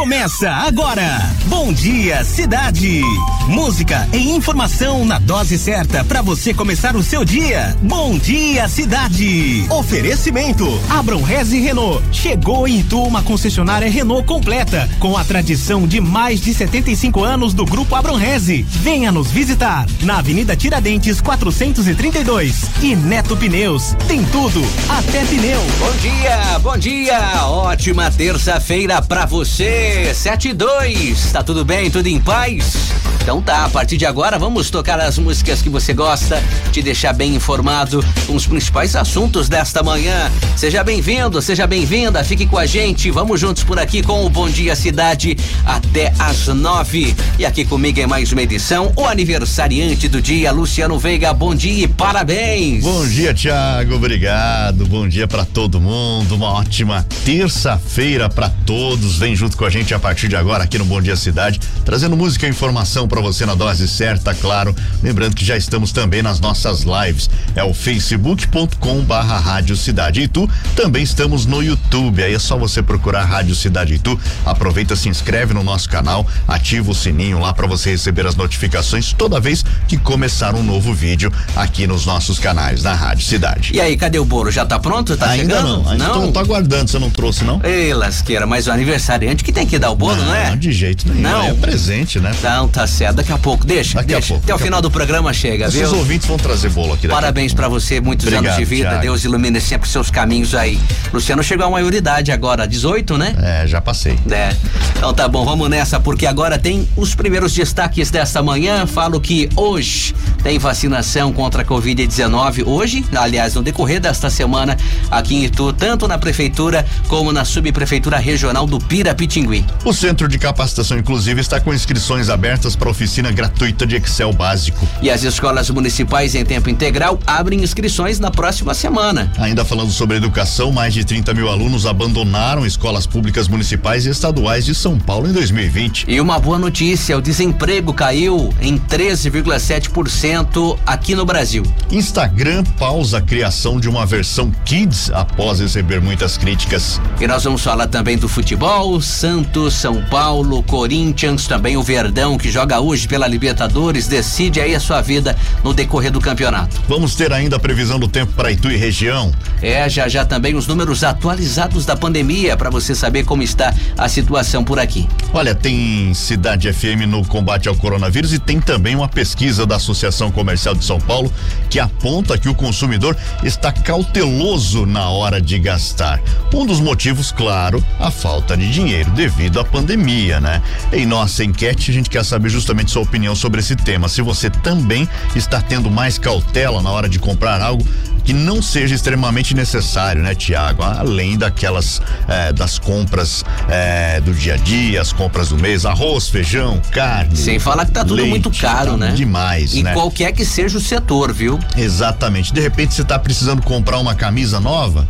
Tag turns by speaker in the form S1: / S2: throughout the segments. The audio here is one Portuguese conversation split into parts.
S1: Começa agora. Bom dia, cidade. Música e informação na dose certa para você começar o seu dia. Bom dia, cidade. Oferecimento: Abram Reze Renault. Chegou em Itu uma concessionária Renault completa, com a tradição de mais de 75 anos do Grupo Abram Reze. Venha nos visitar na Avenida Tiradentes 432 e Neto Pneus. Tem tudo, até pneu.
S2: Bom dia, bom dia. Ótima terça-feira para você. Sete e dois. Tá tudo bem? Tudo em paz? Então tá, a partir de agora vamos tocar as músicas que você gosta, te deixar bem informado com os principais assuntos desta manhã. Seja bem-vindo, seja bem-vinda, fique com a gente. Vamos juntos por aqui com o Bom Dia Cidade até às nove. E aqui comigo em mais uma edição, o aniversariante do dia, Luciano Veiga. Bom dia e parabéns.
S3: Bom dia, Tiago. Obrigado. Bom dia para todo mundo. Uma ótima terça-feira para todos. Vem junto com a gente a partir de agora aqui no Bom Dia Cidade, trazendo música e informação para você na dose certa, claro. Lembrando que já estamos também nas nossas lives. É o facebook.com barra Rádio Cidade Itu. Também estamos no YouTube. Aí é só você procurar Rádio Cidade Itu. Aproveita, se inscreve no nosso canal, ativa o sininho lá para você receber as notificações toda vez que começar um novo vídeo aqui nos nossos canais da Rádio Cidade.
S2: E aí, cadê o bolo? Já tá pronto? Tá
S3: ainda
S2: chegando?
S3: não, ainda
S2: não.
S3: Tô, tô aguardando, você não trouxe não?
S2: Ei, lasqueira, mas o aniversariante que tem que dar o bolo, não, é?
S3: Não, de jeito nenhum.
S2: Não.
S3: É presente, né?
S2: Não, tá certo. Daqui a pouco, deixa.
S3: Daqui a
S2: deixa.
S3: pouco,
S2: Até o
S3: a
S2: final do programa chega,
S3: Os
S2: viu?
S3: seus ouvintes vão trazer bolo aqui a
S2: Parabéns pra você, muitos
S3: Obrigado,
S2: anos de vida.
S3: Thiago.
S2: Deus ilumine sempre seus caminhos aí. Luciano chegou à maioridade agora, 18, né?
S3: É, já passei.
S2: É. Então tá bom, vamos nessa, porque agora tem os primeiros destaques desta manhã. Falo que hoje tem vacinação contra a Covid-19. Hoje, aliás, no decorrer desta semana, aqui em Itu, tanto na prefeitura como na subprefeitura regional do Pirapitingui.
S3: O Centro de Capacitação Inclusiva está com inscrições abertas para oficina gratuita de Excel básico.
S2: E as escolas municipais em tempo integral abrem inscrições na próxima semana.
S3: Ainda falando sobre educação, mais de 30 mil alunos abandonaram escolas públicas municipais e estaduais de São Paulo em 2020.
S2: E uma boa notícia: o desemprego caiu em 13,7% aqui no Brasil.
S3: Instagram pausa a criação de uma versão Kids após receber muitas críticas.
S2: E nós vamos falar também do futebol, Santos, São Paulo, Corinthians, também o Verdão que joga hoje pela Libertadores, decide aí a sua vida no decorrer do campeonato.
S3: Vamos ter ainda a previsão do tempo para Itu e região.
S2: É, já já também os números atualizados da pandemia para você saber como está a situação por aqui.
S3: Olha, tem Cidade FM no combate ao coronavírus e tem também uma pesquisa da Associação Comercial de São Paulo que aponta que o consumidor está cauteloso na hora de gastar. Um dos motivos, claro, a falta de dinheiro devido à pandemia, né? Em nossa enquete, a gente quer saber justamente sua opinião sobre esse tema. Se você também está tendo mais cautela na hora de comprar algo que não seja extremamente necessário, né, Tiago? Além daquelas eh, das compras eh, do dia a dia, as compras do mês, arroz, feijão, carne.
S2: Sem falar que tá tudo
S3: leite,
S2: muito caro,
S3: tá
S2: né?
S3: Demais,
S2: Em
S3: né?
S2: qualquer que seja o setor, viu?
S3: Exatamente. De repente você tá precisando comprar uma camisa nova,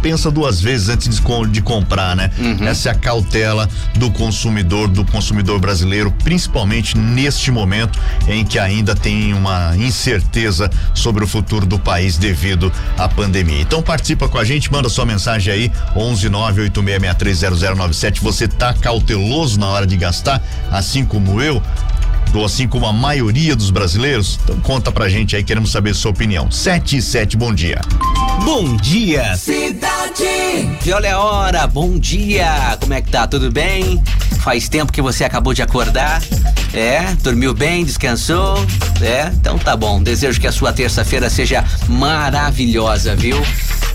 S3: pensa duas vezes antes de, de comprar, né?
S2: Uhum.
S3: Essa é a cautela do consumidor, do consumidor brasileiro, principalmente neste momento em que ainda tem uma incerteza sobre o futuro do país devido à pandemia. Então participa com a gente, manda sua mensagem aí, 11 986630097. Você tá cauteloso na hora de gastar, assim como eu? Ou assim como a maioria dos brasileiros? Então conta pra gente aí, queremos saber sua opinião. 7 e 7, bom dia.
S1: Bom dia,
S2: E olha a hora, bom dia! Como é que tá? Tudo bem? Faz tempo que você acabou de acordar? É? Dormiu bem? Descansou? É? Então tá bom. Desejo que a sua terça-feira seja maravilhosa, viu?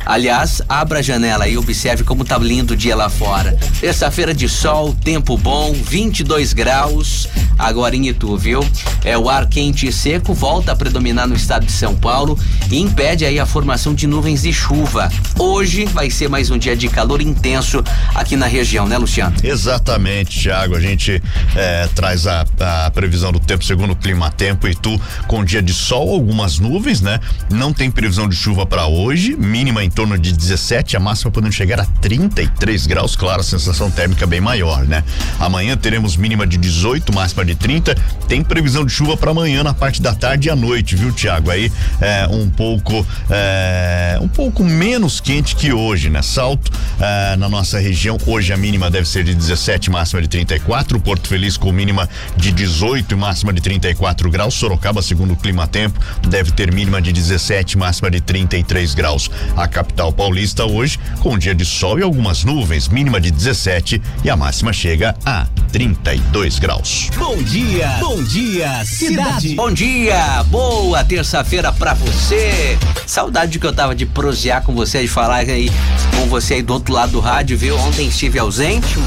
S2: Aliás, abra a janela e observe como tá lindo o dia lá fora. Terça-feira de sol, tempo bom, 22 graus, agora em Viu? É o ar quente e seco volta a predominar no estado de São Paulo e impede aí a formação de nuvens de chuva. Hoje vai ser mais um dia de calor intenso aqui na região, né, Luciano?
S3: Exatamente, Thiago. A gente eh, traz a, a previsão do tempo segundo o clima tempo e tu com dia de sol, algumas nuvens, né? Não tem previsão de chuva para hoje, mínima em torno de 17, a máxima podendo chegar a 33 graus, claro, a sensação térmica bem maior, né? Amanhã teremos mínima de 18, máxima de 30. Tem previsão de chuva para amanhã na parte da tarde e à noite, viu, Tiago? Aí é um pouco é, um pouco menos quente que hoje, né? Salto é, na nossa região, hoje a mínima deve ser de 17, máxima de 34. Porto Feliz com mínima de 18 e máxima de 34 graus. Sorocaba, segundo o Clima Tempo, deve ter mínima de 17, máxima de 33 graus. A capital paulista hoje com um dia de sol e algumas nuvens, mínima de 17 e a máxima chega a 32 graus.
S1: Bom dia, bom dia, cidade.
S2: Bom dia, boa terça-feira pra você. Saudade que eu tava de prosear com você, de falar aí com você aí do outro lado do rádio, viu? Ontem estive ausente,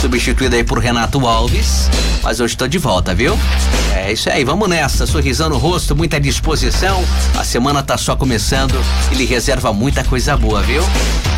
S2: substituído aí por Renato Alves, mas hoje estou de volta, viu? É isso aí, vamos nessa, sorrisão no rosto, muita disposição. A semana tá só começando, ele reserva muita coisa boa, viu?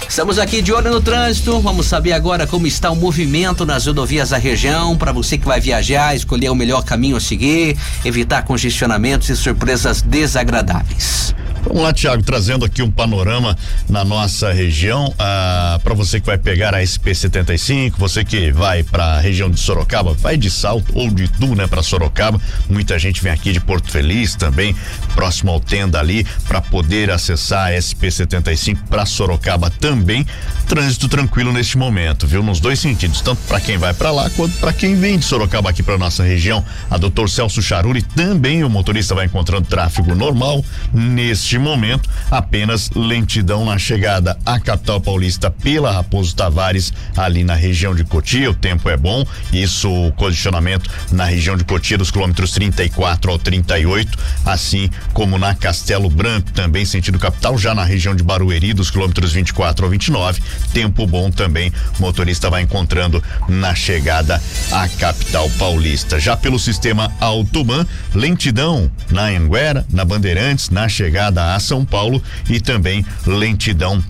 S2: Estamos aqui de olho no trânsito. Vamos saber agora como está o movimento nas rodovias da região. Para você que vai viajar, escolher o melhor caminho a seguir, evitar congestionamentos e surpresas desagradáveis.
S3: Vamos lá, Tiago, trazendo aqui um panorama na nossa região. Ah, para você que vai pegar a SP75, você que vai para a região de Sorocaba, vai de Salto ou de Tu, né, para Sorocaba. Muita gente vem aqui de Porto Feliz também, próximo ao Tenda ali, para poder acessar a SP75 para Sorocaba também. Trânsito tranquilo neste momento, viu? Nos dois sentidos, tanto para quem vai para lá quanto para quem vem de Sorocaba aqui para nossa região. A doutor Celso Charuri também o motorista vai encontrando tráfego normal neste momento, apenas lentidão na chegada à capital paulista pela Raposo Tavares, ali na região de Cotia. O tempo é bom, isso o condicionamento na região de Cotia dos quilômetros 34 ao 38, assim como na Castelo Branco, também sentido capital, já na região de Barueri, dos quilômetros 24 ao 29. Tempo bom também, motorista vai encontrando na chegada à capital paulista. Já pelo sistema Autoban, lentidão na Anguera, na Bandeirantes, na chegada a São Paulo e também lentidão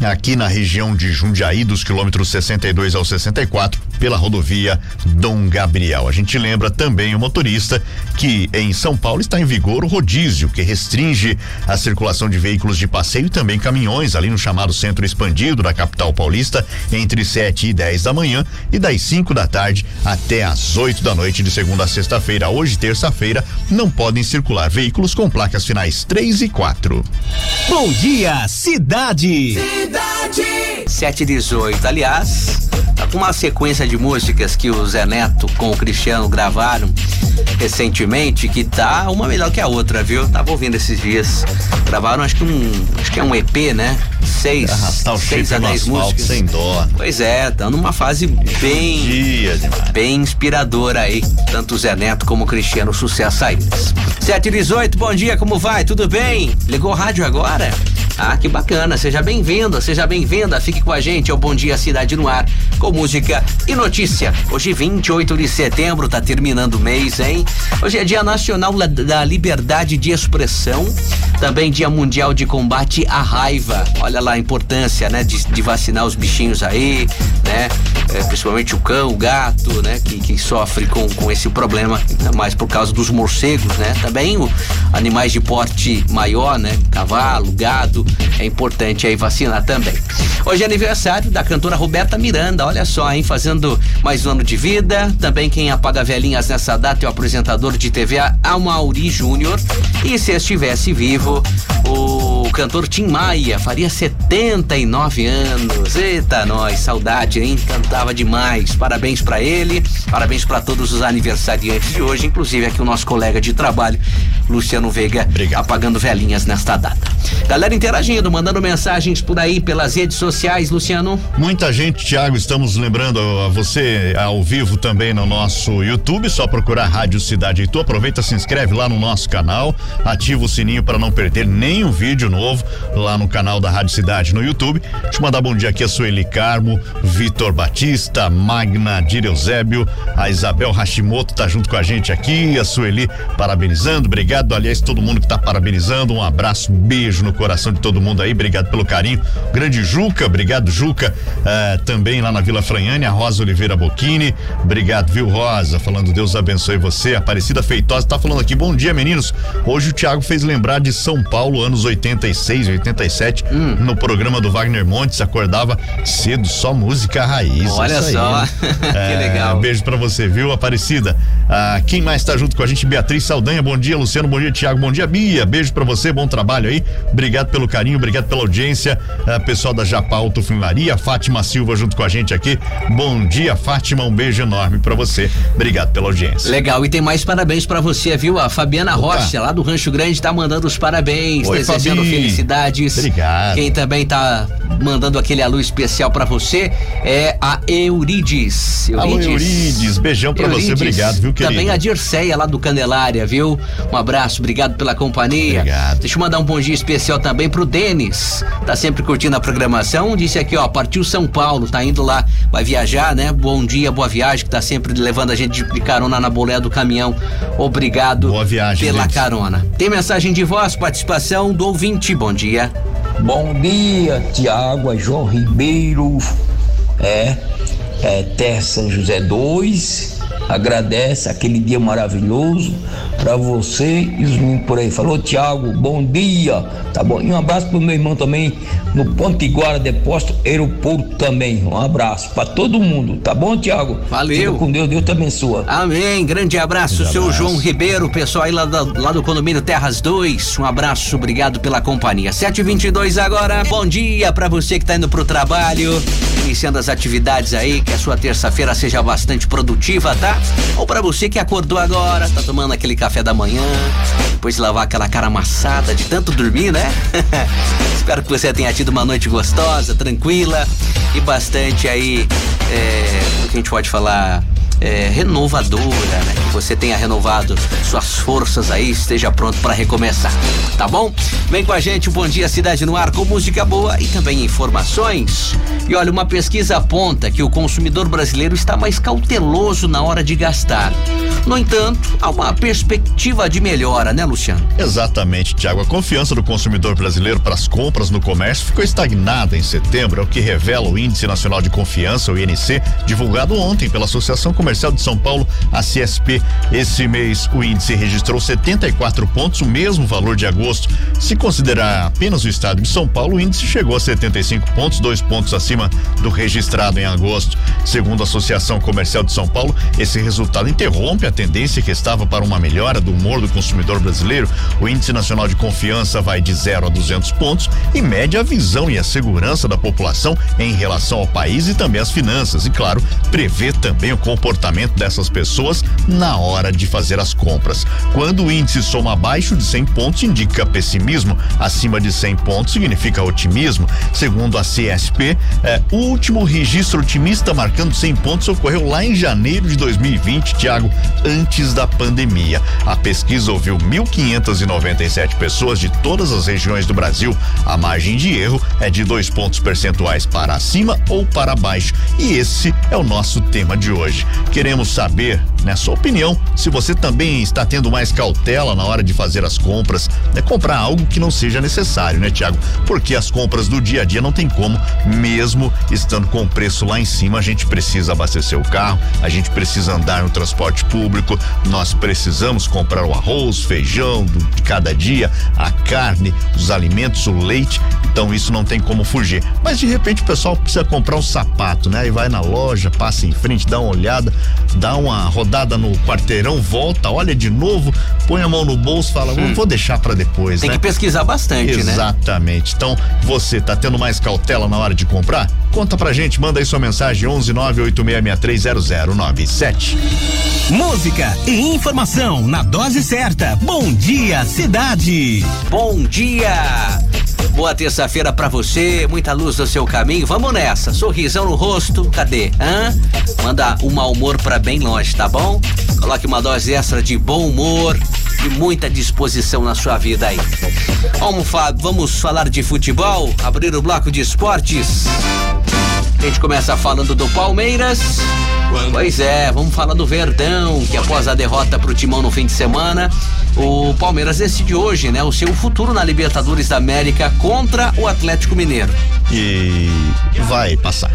S3: aqui na região de Jundiaí, dos quilômetros 62 ao 64, pela rodovia Dom Gabriel. A gente lembra também o motorista que em São Paulo está em vigor o rodízio, que restringe a circulação de veículos de passeio e também caminhões ali no chamado centro expandido da capital paulista entre 7 e 10 da manhã e das 5 da tarde até às 8 da noite de segunda a sexta-feira. Hoje, terça-feira, não podem circular veículos com placas finais 3 e 4.
S1: Bom dia, cidade.
S2: Cidade. 7 e 18. Aliás, tá com uma sequência de músicas que o Zé Neto com o Cristiano gravaram recentemente que tá uma melhor que a outra, viu? Tava ouvindo esses dias. Gravaram acho que um, acho que é um EP, né? Seis,
S3: Arrastar o
S2: seis a dez
S3: asfalto
S2: músicas.
S3: sem dó.
S2: Pois é, tá numa fase bem
S3: Dia demais.
S2: bem inspiradora aí, tanto o Zé Neto como o Cristiano, sucesso a eles. 7 e 18, bom dia, como vai? Tudo bem? Ligou o rádio agora? Ah, que bacana, seja bem-vindo, seja bem-vinda, fique com a gente, é o Bom Dia Cidade no Ar, com música e notícia. Hoje, 28 de setembro, tá terminando o mês, hein? Hoje é Dia Nacional da Liberdade de Expressão, também Dia Mundial de Combate à Raiva. Olha lá a importância, né, de, de vacinar os bichinhos aí, né? É, principalmente o cão, o gato, né? Que, que sofre com, com esse problema, ainda mais por causa dos morcegos, né? Também o, animais de porte maior, né? Cavalo, gado, é importante aí vacinar também. Hoje é aniversário da cantora Roberta Miranda, olha só, hein? Fazendo mais um ano de vida. Também quem apaga velhinhas nessa data é o apresentador de TV Amauri Júnior. E se estivesse vivo, o cantor Tim Maia faria 79 anos. Eita, nós, saudade, hein? Cantava demais. Parabéns pra ele, parabéns pra todos os aniversariantes de hoje, inclusive aqui o nosso colega de trabalho, Luciano Veiga,
S3: Obrigado.
S2: apagando velhinhas nesta data. Galera interagindo, mandando mensagens por aí pelas redes sociais, Luciano.
S3: Muita gente, Tiago, estamos lembrando a você ao vivo também no nosso YouTube, só procurar Rádio Cidade Itu. Aproveita, se inscreve lá no nosso canal, ativa o sininho para não perder nenhum vídeo novo lá no canal da Rádio Cidade no YouTube. Deixa eu mandar bom dia aqui a Sueli Carmo, Vitor Batista, Magna Direuzébio, a Isabel Hashimoto tá junto com a gente aqui, a Sueli parabenizando, obrigado, aliás, todo mundo que tá parabenizando, um abraço, um beijo no coração de todo mundo aí, obrigado pelo carinho. Grande Juca, obrigado Juca, eh, também lá na Vila Franhane, a Rosa Oliveira Bocchini, obrigado, viu Rosa, falando Deus abençoe você, Aparecida Feitosa tá falando aqui, bom dia meninos, hoje o Thiago fez lembrar de São Paulo, anos 80 86, 87, hum. no programa do Wagner Montes, acordava cedo, só música raiz.
S2: Olha só, que é, legal.
S3: Beijo pra você, viu, Aparecida? Ah, quem mais tá junto com a gente? Beatriz Saldanha, bom dia, Luciano, bom dia, Tiago, bom dia, Bia, beijo pra você, bom trabalho aí, obrigado pelo carinho, obrigado pela audiência, ah, pessoal da Japa Autofunilaria, Fátima Silva junto com a gente aqui, bom dia, Fátima, um beijo enorme pra você, obrigado pela audiência.
S2: Legal, e tem mais parabéns pra você, viu? A Fabiana Opa. Rocha, lá do Rancho Grande, tá mandando os parabéns, Oi, desejando Fabi. Felicidades.
S3: Obrigado.
S2: Quem também tá mandando aquele alô especial para você é a Eurides.
S3: Eurides. Alô, Eurides, beijão pra Eurides. você, obrigado, viu, querido?
S2: Também a Dirceia lá do Candelária, viu? Um abraço, obrigado pela companhia.
S3: Obrigado.
S2: Deixa eu mandar um bom dia especial também pro Denis, tá sempre curtindo a programação, disse aqui, ó, partiu São Paulo, tá indo lá, vai viajar, né? Bom dia, boa viagem, que tá sempre levando a gente de carona na boleia do caminhão. Obrigado
S3: boa viagem,
S2: pela carona. Tem mensagem de voz, participação do ouvinte, bom dia.
S4: Bom dia, Tiago, é João Ribeiro, é, é Terra São José 2, agradece aquele dia maravilhoso para você e os meninos por aí. Falou, Tiago, bom dia, tá bom? E um abraço pro meu irmão também no Ponte Iguara, Depósito Aeroporto também. Um abraço para todo mundo, tá bom, Tiago?
S2: Valeu.
S4: Fica com Deus, Deus te abençoa.
S2: Amém. Grande abraço, Grande seu abraço. João Ribeiro, pessoal aí lá do, lá do condomínio Terras 2. Um abraço, obrigado pela companhia. 722 agora. Bom dia para você que tá indo pro trabalho, iniciando as atividades aí, que a sua terça-feira seja bastante produtiva, tá? Ou para você que acordou agora, tá tomando aquele café da manhã, depois de lavar aquela cara amassada de tanto dormir, né? Espero que você tenha tido uma noite gostosa, tranquila e bastante aí, é, o que a gente pode falar, é, renovadora, né? Você tenha renovado suas forças aí, esteja pronto para recomeçar, tá bom? Vem com a gente, um bom dia Cidade no Ar com música boa e também informações. E olha, uma pesquisa aponta que o consumidor brasileiro está mais cauteloso na hora de gastar. No entanto, há uma perspectiva de melhora, né, Luciano?
S3: Exatamente, Tiago. A confiança do consumidor brasileiro para as compras no comércio ficou estagnada em setembro, é o que revela o Índice Nacional de Confiança, o INC, divulgado ontem pela Associação Comercial de São Paulo, a CSP. Esse mês o índice registrou 74 pontos, o mesmo valor de agosto. Se considerar apenas o estado de São Paulo, o índice chegou a 75 pontos, dois pontos acima do registrado em agosto. Segundo a Associação Comercial de São Paulo, esse resultado interrompe a tendência que estava para uma melhora do humor do consumidor brasileiro. O índice nacional de confiança vai de 0 a 200 pontos e mede a visão e a segurança da população em relação ao país e também às finanças. E claro, prevê também o comportamento dessas pessoas na hora de fazer as compras. Quando o índice soma abaixo de 100 pontos, indica pessimismo. Acima de 100 pontos significa otimismo. Segundo a CSP, é, o último registro otimista marcando 100 pontos ocorreu lá em janeiro de 2020, Tiago, antes da pandemia. A pesquisa ouviu 1.597 pessoas de todas as regiões do Brasil. A margem de erro é de dois pontos percentuais para cima ou para baixo. E esse é o nosso tema de hoje. Queremos saber, na sua opinião, se você também está tendo mais cautela na hora de fazer as compras, né? Comprar algo que não seja necessário, né, Tiago? Porque as compras do dia a dia não tem como, mesmo estando com o preço lá em cima, a gente precisa abastecer o carro, a gente precisa andar no transporte público, nós precisamos comprar o arroz, feijão de cada dia, a carne, os alimentos, o leite, então isso não tem como fugir. Mas de repente o pessoal precisa comprar um sapato, né? Aí vai na loja, passa em frente, dá uma olhada, dá uma rodada no quarteirão, volta, olha de novo, põe a mão no bolso, fala, hum. vou deixar para depois,
S2: Tem
S3: né?
S2: que pesquisar bastante,
S3: Exatamente.
S2: né?
S3: Exatamente. Então, você tá tendo mais cautela na hora de comprar? Conta pra gente, manda aí sua mensagem 11 986630097.
S1: Música e informação na dose certa. Bom dia, cidade.
S2: Bom dia. Boa terça-feira para você, muita luz no seu caminho. Vamos nessa. Sorrisão no rosto, cadê? Hã? Manda um mau humor para bem longe, tá bom? Coloque uma dose extra de bom humor e muita disposição na sua vida aí. Vamos, vamos falar de futebol, abrir o bloco de esportes. A gente começa falando do Palmeiras. Pois é, vamos falar do Verdão, que após a derrota pro Timão no fim de semana, o Palmeiras decide hoje, né, o seu futuro na Libertadores da América contra o Atlético Mineiro.
S3: E vai passar.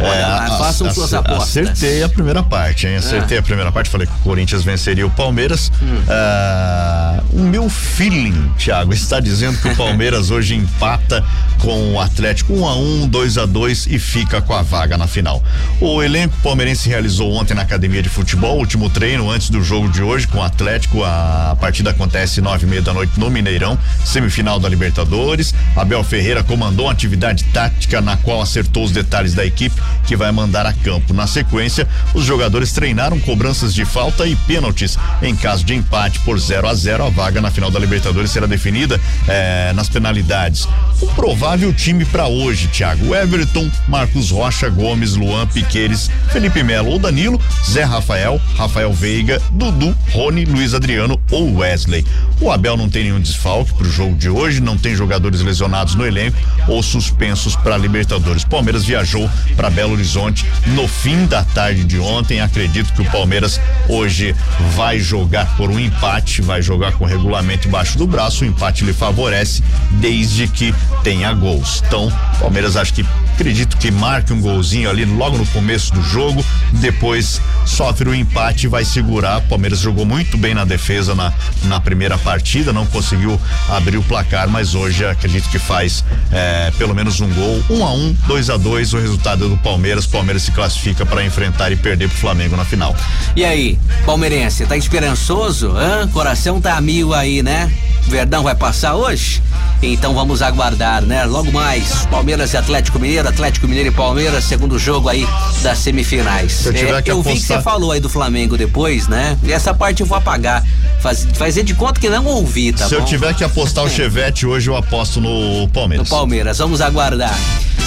S2: Olha, é, façam suas apostas.
S3: Acertei a primeira parte, hein? Acertei ah. a primeira parte, falei que o Corinthians venceria o Palmeiras. Hum. Ah, o meu feeling, Thiago, está dizendo que o Palmeiras hoje empata com o Atlético 1 um a 1 um, 2 a 2 e fica com a vaga na final. O elenco palmeirense realizou ontem na academia de futebol, último treino antes do jogo de hoje com o Atlético. A partida acontece nove e meia da noite no Mineirão, semifinal da Libertadores. Abel Ferreira comandou uma atividade tática na qual acertou os detalhes da equipe que vai mandar a campo. Na sequência, os jogadores treinaram cobranças de falta e pênaltis. Em caso de empate por 0 a 0 a vaga na final da Libertadores será definida eh, nas penalidades. O provável time para hoje, Thiago: Everton, Marcos Rocha, Gomes, Luan, Piqueires, Felipe Melo ou Danilo, Zé Rafael, Rafael Veiga, Dudu, Rony, Luiz Adriano ou Wesley. O Abel não tem nenhum desfalque para o jogo de hoje, não tem jogadores lesionados no elenco ou suspensos para Libertadores. Palmeiras viajou para Belo Horizonte no fim da tarde de ontem. Acredito que o Palmeiras hoje vai jogar por um empate, vai jogar com regulamento embaixo do braço. O empate lhe favorece desde que tenha gols. Então, Palmeiras acho que acredito que marque um golzinho ali logo no começo do jogo, depois sofre o empate e vai segurar. O Palmeiras jogou muito bem na defesa na, na primeira partida, não conseguiu abrir o placar, mas hoje acredito que faz é, pelo menos um gol. Um a um, dois a dois, o resultado do Palmeiras. Palmeiras se classifica para enfrentar e perder pro Flamengo na final.
S2: E aí, palmeirense, tá esperançoso? Hã? Coração tá mil aí, né? Verdão vai passar hoje? Então vamos aguardar, né? Logo mais, Palmeiras e Atlético Mineiro, Atlético Mineiro e Palmeiras, segundo jogo aí das semifinais. Se eu, é, eu apostar... vi que você falou aí do Flamengo depois, né? E essa parte eu vou apagar. Faz, fazer de conta que não ouvi, tá
S3: Se
S2: bom?
S3: eu tiver que apostar o Chevette hoje, eu aposto no Palmeiras.
S2: No Palmeiras, vamos aguardar.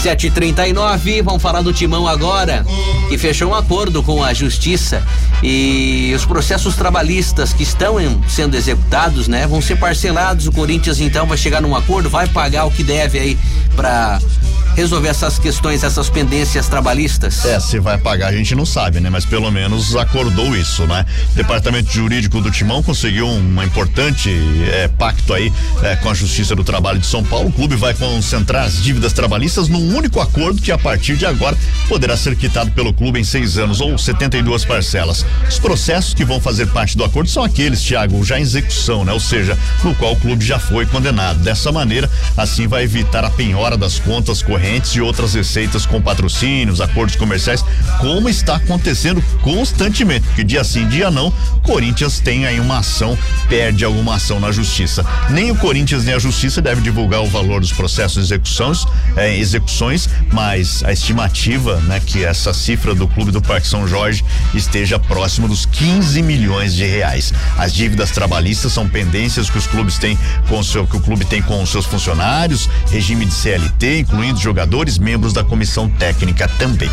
S2: 7h39, vamos falar do Timão agora, que fechou um acordo com a Justiça e os processos trabalhistas que estão em, sendo executados, né, vão ser parcelados. O Corinthians então vai chegar num acordo, vai pagar o que deve aí para resolver essas questões, essas pendências trabalhistas?
S3: É, se vai pagar a gente não sabe, né? Mas pelo menos acordou isso, né? O Departamento Jurídico do Timão conseguiu um importante é, pacto aí é, com a Justiça do Trabalho de São Paulo. O clube vai concentrar as dívidas trabalhistas num único acordo que a partir de agora poderá ser quitado pelo clube em seis anos ou 72 parcelas. Os processos que vão fazer parte do acordo são aqueles, Tiago, já em execução, né? Ou seja, no qual o clube já foi condenado. Dessa maneira, assim vai evitar a penhora das contas correntes e outras receitas com patrocínios, acordos comerciais, como está acontecendo constantemente, porque dia sim, dia não, Corinthians tem aí uma ação, perde alguma ação na justiça. Nem o Corinthians nem a justiça deve divulgar o valor dos processos de execuções, eh, execuções, mas a estimativa, né, que essa cifra do Clube do Parque São Jorge esteja próximo dos 15 milhões de reais. As dívidas trabalhistas são pendências que os clubes têm com o seu, que o clube tem com os seus funcionários, regime de CLT, incluindo jogadores, membros da comissão técnica também.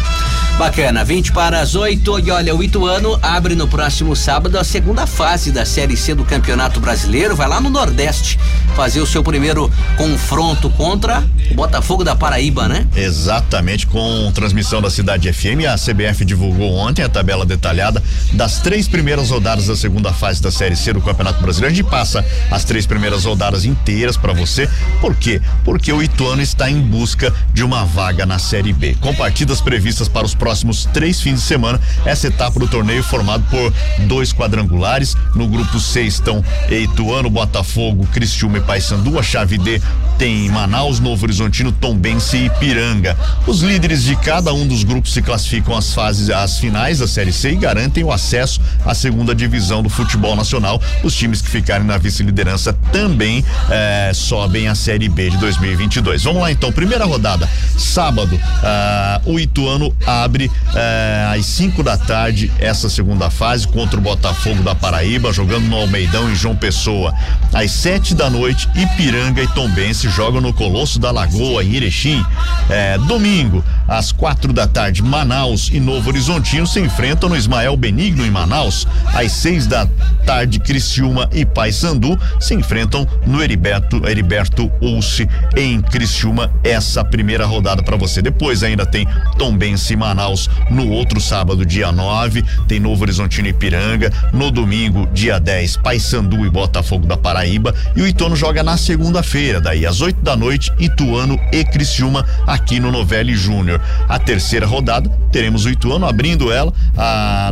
S2: Bacana, 20 para as 8 e olha, o Ituano abre no próximo sábado a segunda fase da Série C do Campeonato Brasileiro, vai lá no Nordeste fazer o seu primeiro confronto contra o Botafogo da Paraíba, né?
S3: Exatamente, com transmissão da Cidade FM, a CBF divulgou ontem a tabela detalhada das três primeiras rodadas da segunda fase da Série C do Campeonato Brasileiro. A gente passa as três primeiras rodadas inteiras para você. Por quê? Porque o Ituano está em busca de uma vaga na Série B. Com partidas previstas para os próximos três fins de semana, essa etapa do torneio formado por dois quadrangulares. No grupo C estão Ituano, Botafogo, Cristiúma e Paysandu. A chave D tem Manaus, Novo Horizontino, Tombense e Piranga. Os líderes de cada um dos grupos se classificam às fases, às finais da Série C e garantem o acesso à segunda divisão do futebol nacional. Os times que ficarem na vice-liderança também eh, sobem à Série B de 2022. Vamos lá então, primeira rodada rodada. Sábado, ah, o Ituano abre ah, às 5 da tarde essa segunda fase contra o Botafogo da Paraíba, jogando no Almeidão em João Pessoa. Às 7 da noite, Ipiranga e Tombense jogam no Colosso da Lagoa, em Erechim. Eh, domingo, às quatro da tarde, Manaus e Novo Horizontino se enfrentam no Ismael Benigno em Manaus. Às seis da tarde, Criciúma e Paysandu se enfrentam no Heriberto, Heriberto Ulce em Criciúma. Essa primeira rodada para você. Depois ainda tem Tombense e Manaus no outro sábado, dia 9. Tem Novo Horizontino e Piranga. No domingo, dia 10, Paysandu e Botafogo da Paraíba. E o Ituano joga na segunda-feira, daí às 8 da noite, Ituano e Criciúma aqui no Novelli Júnior. a terceira rodada. Teremos o Ituano abrindo ela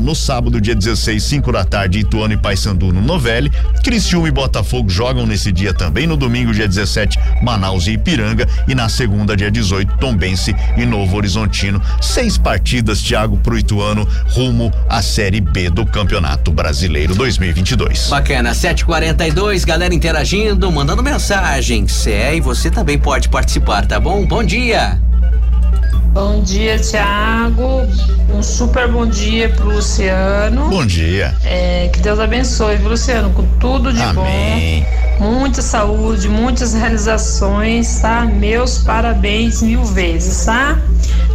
S3: no sábado, dia 16, 5 da tarde, Ituano e Paysandu no Novelli. Criciúma e Botafogo jogam nesse dia também. No domingo, dia 17, Manaus e Ipiranga. E na segunda, dia 18, Tombense e Novo Horizontino. Seis partidas, Thiago, pro Ituano, rumo à Série B do Campeonato Brasileiro 2022.
S2: Bacana, 742, galera interagindo, mandando mensagens. É, e você também pode participar, tá bom? Bom dia!
S5: Bom dia, Tiago. Um super bom dia pro Luciano.
S3: Bom dia.
S5: É, que Deus abençoe, viu, Luciano? Com tudo de
S3: Amém.
S5: bom. Muita saúde, muitas realizações, tá? Meus parabéns mil vezes, tá?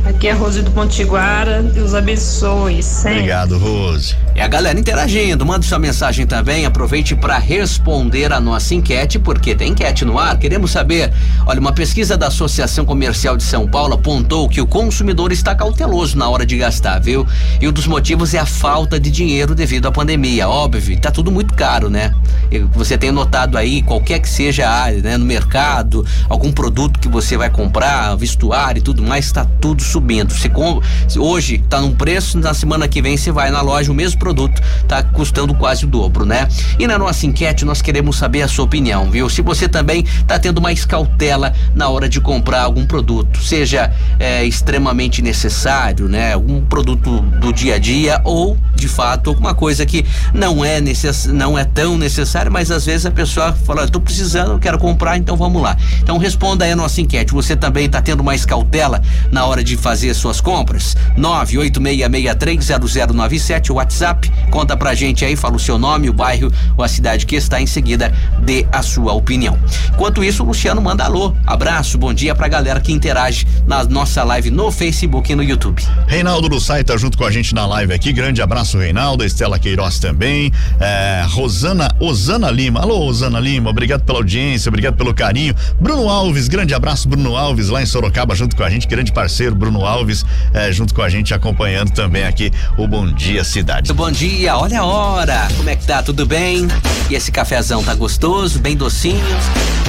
S5: Aqui é a Rose do Pontiguara. Deus abençoe. Sempre.
S3: Obrigado, Rose.
S2: E a galera interagindo, manda sua mensagem também, aproveite para responder a nossa enquete, porque tem enquete no ar. Queremos saber, olha, uma pesquisa da Associação Comercial de São Paulo apontou que o consumidor está cauteloso na hora de gastar, viu? E um dos motivos é a falta de dinheiro devido à pandemia, óbvio, tá tudo muito caro, né? E Você tem notado aí, qualquer que seja a área, né, no mercado, algum produto que você vai comprar, vestuário e tudo mais, tá tudo subindo. Você com, hoje tá num preço, na semana que vem você vai na loja, o mesmo produto tá custando quase o dobro, né? E na nossa enquete nós queremos saber a sua opinião, viu? Se você também tá tendo mais cautela na hora de comprar algum produto, seja é, extremamente necessário, né? Algum produto do dia a dia ou de fato alguma coisa que não é necess... não é tão necessário, mas às vezes a pessoa fala, estou precisando, quero comprar, então vamos lá. Então responda aí a nossa enquete. Você também está tendo mais cautela na hora de fazer suas compras? 986630097, o WhatsApp. Conta pra gente aí, fala o seu nome, o bairro ou a cidade que está em seguida, dê a sua opinião. Enquanto isso, o Luciano manda alô. Abraço, bom dia pra galera que interage na nossa live no Facebook e no YouTube.
S3: Reinaldo do Sai tá junto com a gente na live aqui. Grande abraço, Reinaldo. Estela Queiroz também. É, Rosana Osana Lima. Alô, Osana Lima. Obrigado pela audiência, obrigado pelo carinho. Bruno Alves, grande abraço, Bruno Alves, lá em Sorocaba, junto com a gente. Grande parceiro, Bruno Alves, é, junto com a gente, acompanhando também aqui o Bom Dia Cidade.
S2: Bom dia, olha a hora. Como é que tá? Tudo bem? E esse cafezão tá gostoso, bem docinho?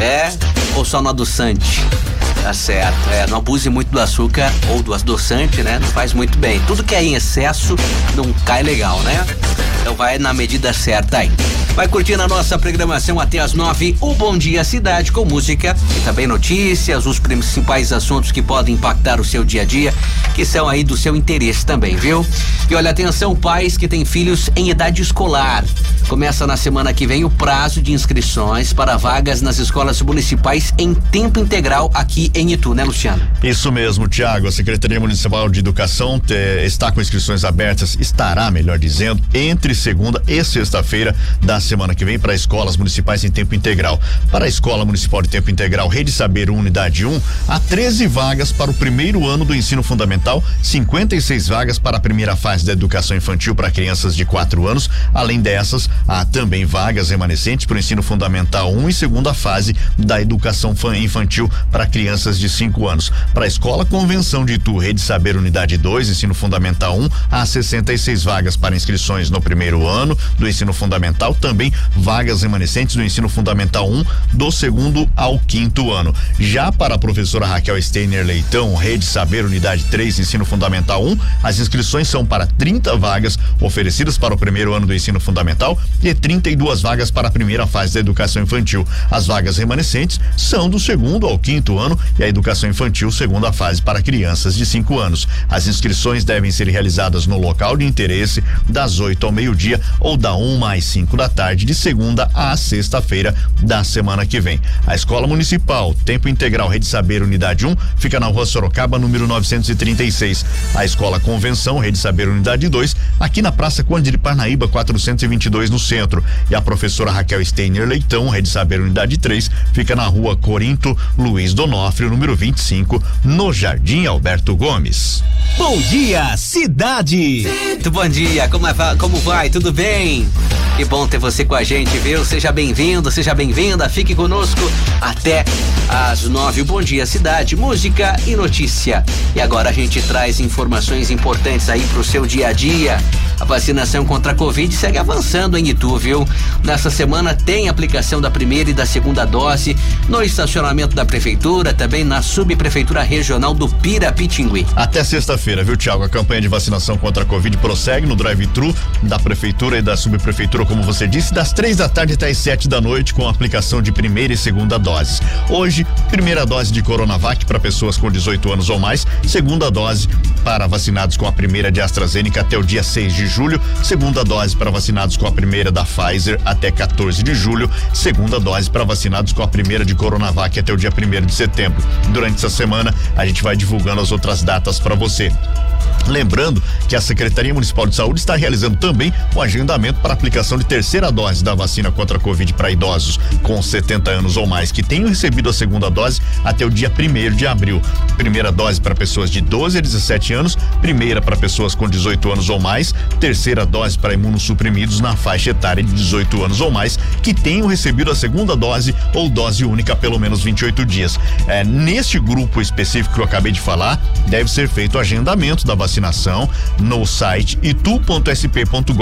S2: É? Ou só no adoçante? Tá certo. É, não abuse muito do açúcar ou do adoçante, né? Não faz muito bem. Tudo que é em excesso não cai legal, né? Então vai na medida certa aí. Vai curtindo a nossa programação até as nove, o Bom Dia Cidade com música e também notícias, os principais assuntos que podem impactar o seu dia a dia, que são aí do seu interesse também, viu? E olha, atenção, pais que têm filhos em idade escolar. Começa na semana que vem o prazo de inscrições para vagas nas escolas municipais em tempo integral aqui em Itu, né, Luciano?
S3: Isso mesmo, Tiago. A Secretaria Municipal de Educação te, está com inscrições abertas, estará, melhor dizendo, entre segunda e sexta-feira da semana que vem para escolas municipais em tempo integral. Para a Escola Municipal de Tempo Integral Rede Saber 1, Unidade 1, há 13 vagas para o primeiro ano do ensino fundamental, 56 vagas para a primeira fase da educação infantil para crianças de 4 anos. Além dessas, há também vagas remanescentes para o ensino fundamental 1 e segunda fase da educação fan- infantil para crianças de 5 anos. Para a Escola Convenção de Itu, Rede Saber Unidade 2, ensino fundamental 1, há 66 vagas para inscrições no primeiro ano do ensino fundamental, também vagas remanescentes do ensino fundamental 1 do segundo ao quinto ano. Já para a professora Raquel Steiner Leitão, Rede Saber Unidade 3, ensino fundamental 1, as inscrições são para 30 vagas oferecidas para o primeiro ano do ensino fundamental e 32 vagas para a primeira fase da educação infantil. As vagas remanescentes são do segundo ao quinto ano e a educação infantil segunda fase para crianças de 5 anos. As inscrições devem ser realizadas no local de interesse das 8 ao meio-dia ou da 1 às 5 da tarde de segunda a sexta-feira da semana que vem. A Escola Municipal Tempo Integral Rede Saber Unidade 1 fica na Rua Sorocaba, número 936. A Escola Convenção Rede Saber Unidade 2 aqui na Praça Conde de Parnaíba 422 no centro. E a professora Raquel Steiner Leitão Rede Saber Unidade 3 fica na Rua Corinto Luiz Donofrio, número 25, no Jardim Alberto Gomes.
S1: Bom dia, cidade.
S2: Muito bom dia, como, é, como vai? Tudo bem? Que bom ter você com a gente, viu? Seja bem-vindo, seja bem-vinda, fique conosco até às nove. O Bom Dia Cidade, música e notícia. E agora a gente traz informações importantes aí pro seu dia a dia. A vacinação contra a Covid segue avançando em Itu, viu? Nessa semana tem aplicação da primeira e da segunda dose no estacionamento da prefeitura, também na subprefeitura regional do Pirapitingui.
S3: Até sexta-feira, viu, Tiago? A campanha de vacinação contra a Covid prossegue no drive-thru da prefeitura e da subprefeitura, como você disse, das três da tarde até as sete da noite, com aplicação de primeira e segunda doses. Hoje, primeira dose de Coronavac para pessoas com 18 anos ou mais, segunda dose para vacinados com a primeira de AstraZeneca até o dia 6 de julho, segunda dose para vacinados com a primeira da Pfizer até 14 de julho, segunda dose para vacinados com a primeira de Coronavac até o dia 1 de setembro. Durante essa semana, a gente vai divulgando as outras datas para você. Lembrando que a Secretaria Municipal de Saúde está realizando também o agendamento para aplicação de terceira dose da vacina contra a Covid para idosos com 70 anos ou mais que tenham recebido a segunda dose até o dia 1 de abril. Primeira dose para pessoas de 12 a 17 anos, primeira para pessoas com 18 anos ou mais, terceira dose para imunossuprimidos na faixa etária de 18 anos ou mais que tenham recebido a segunda dose ou dose única pelo menos 28 dias. É, neste grupo específico que eu acabei de falar, deve ser feito o agendamento da vacinação no site itu.sp.gov.br